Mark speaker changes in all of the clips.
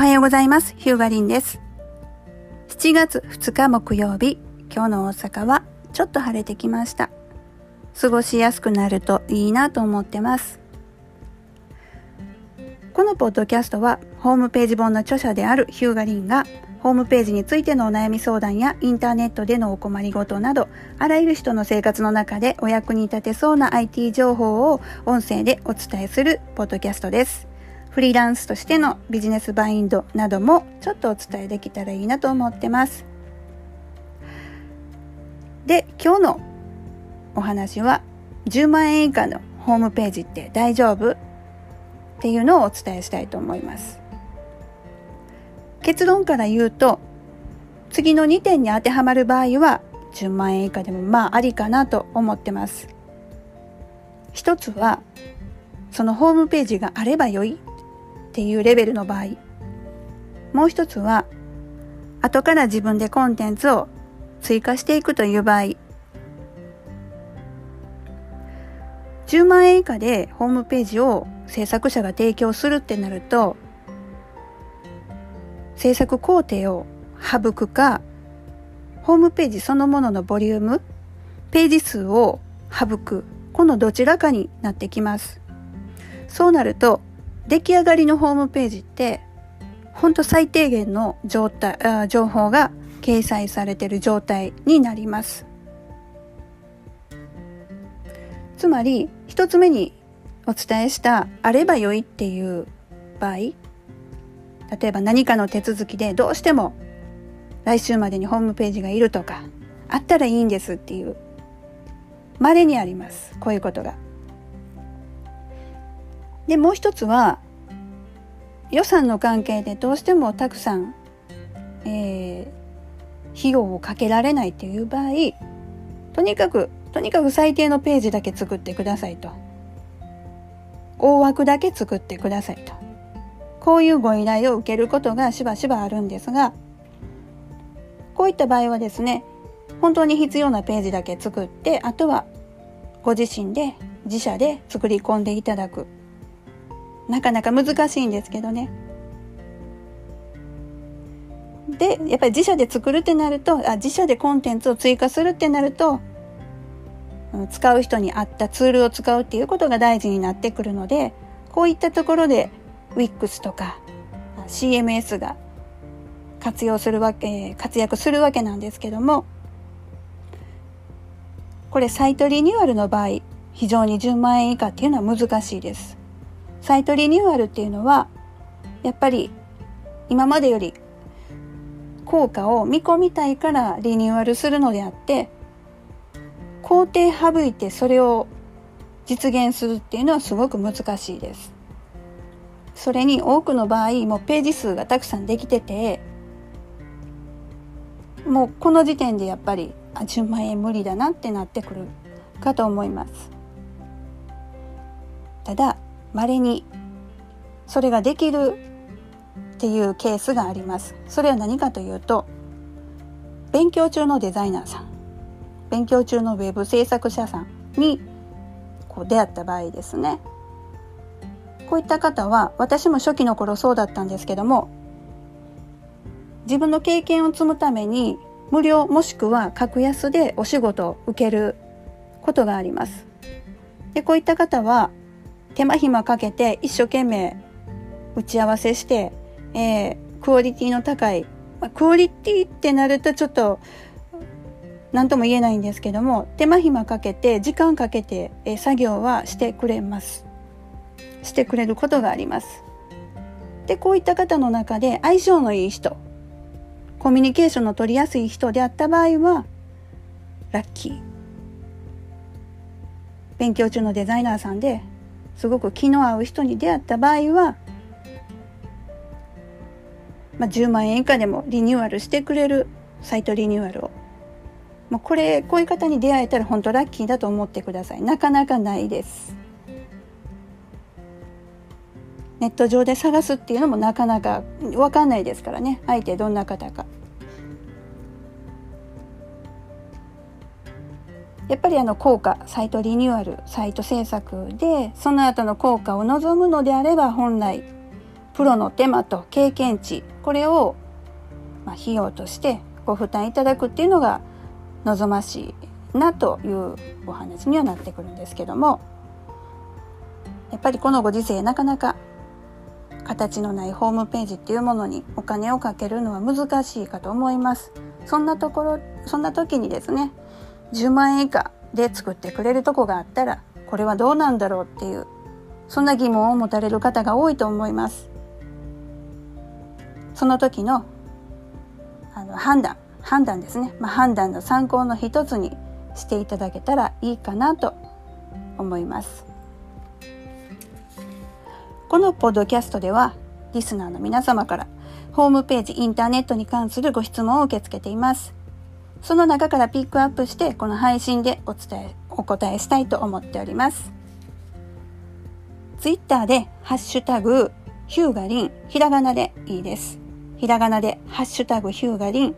Speaker 1: はようございます。ヒューガリンです。7月2日木曜日、今日の大阪はちょっと晴れてきました。過ごしやすくなるといいなと思ってます。このポッドキャストはホームページ本の著者であるヒューガリンがホームページについてのお悩み相談やインターネットでのお困りごとなどあらゆる人の生活の中でお役に立てそうな IT 情報を音声でお伝えするポッドキャストです。フリーランスとしてのビジネスバインドなどもちょっとお伝えできたらいいなと思ってます。で、今日のお話は10万円以下のホームページって大丈夫？っていうのをお伝えしたいと思います。結論から言うと次の2点に当てはまる場合は10万円以下でもまあありかなと思ってます。一つはそのホームページがあればよいっていうレベルの場合。もう一つは後から自分でコンテンツを追加していくという場合。10万円以下でホームページを制作者が提供するってなると制作工程を省くかホームページそのもののボリュームページ数を省く。このどちらかになってきます。そうなると出来上がりのホームページってほんと最低限の状態情報が掲載されている状態になりますつまり一つ目にお伝えしたあればよいっていう場合例えば何かの手続きでどうしても来週までにホームページがいるとかあったらいいんですっていう稀にありますこういうことが。でもう一つは予算の関係でどうしてもたくさん、えー、費用をかけられないっていう場合とにかくとにかく最低のページだけ作ってくださいと。大枠だけ作ってくださいと。こういうご依頼を受けることがしばしばあるんですがこういった場合はですね本当に必要なページだけ作ってあとはご自身で自社で作り込んでいただく。なかなか難しいんですけどね。でやっぱり自社で作るってなるとあ自社でコンテンツを追加するってなると使う人に合ったツールを使うっていうことが大事になってくるのでこういったところで WIX とか CMS が活用するわけ活躍するわけなんですけどもこれサイトリニューアルの場合非常に10万円以下っていうのは難しいです。サイトリニューアルっていうのはやっぱり今までより効果を見込みたいからリニューアルするのであって工程省いてそれを実現するっていうのはすごく難しいです。それに多くの場合もうページ数がたくさんできててもうこの時点でやっぱりあ10万円無理だなってなってくるかと思います。ただ稀にそれができるっていうケースがあります。それは何かというと勉強中のデザイナーさん勉強中のウェブ制作者さんにこう出会った場合ですね。こういった方は私も初期の頃そうだったんですけども自分の経験を積むために無料もしくは格安でお仕事を受けることがあります。でこういった方は手間暇かけて一生懸命打ち合わせして、えー、クオリティの高い、まあ、クオリティってなるとちょっと何とも言えないんですけども手間暇かけて時間かけて、えー、作業はしてくれます。してくれることがあります。でこういった方の中で相性のいい人コミュニケーションの取りやすい人であった場合はラッキー。勉強中のデザイナーさんですごく気の合う人に出会った場合は、まあ、10万円以下でもリニューアルしてくれるサイトリニューアルを。もうこれ、こういう方に出会えたら本当ラッキーだと思ってください。なかなかないです。ネット上で探すっていうのもなかなかわかんないですからね。相手どんな方か。やっぱりあの効果サイトリニューアルサイト制作でその後の効果を望むのであれば本来プロの手間と経験値これを、まあ、費用としてご負担いただくっていうのが望ましいなというお話にはなってくるんですけどもやっぱりこのご時世なかなか形のないホームページっていうものにお金をかけるのは難しいかと思います。そんなところそんな時にですね10万円以下で作ってくれるとこがあったらこれはどうなんだろうっていうそんな疑問を持たれる方が多いと思います。その時のあの判断判断ですね、まあ、判断の参考の一つにしていただけたらいいかなと思います。このポッドキャストではリスナーの皆様からホームページインターネットに関するご質問を受け付けています。その中からピックアップしてこの配信でお伝えお答えしたいと思っておりますツイッターでハッシュタグヒューガリンひらがなでいいですひらがなでハッシュタグヒューガリン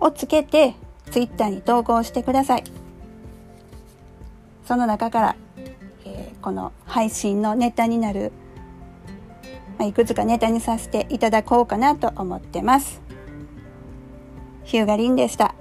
Speaker 1: をつけてツイッターに投稿してください。その中から、えー、この配信のネタになる、まあ、いくつかネタにさせていただこうかなと思ってます。ヒューガリンでした。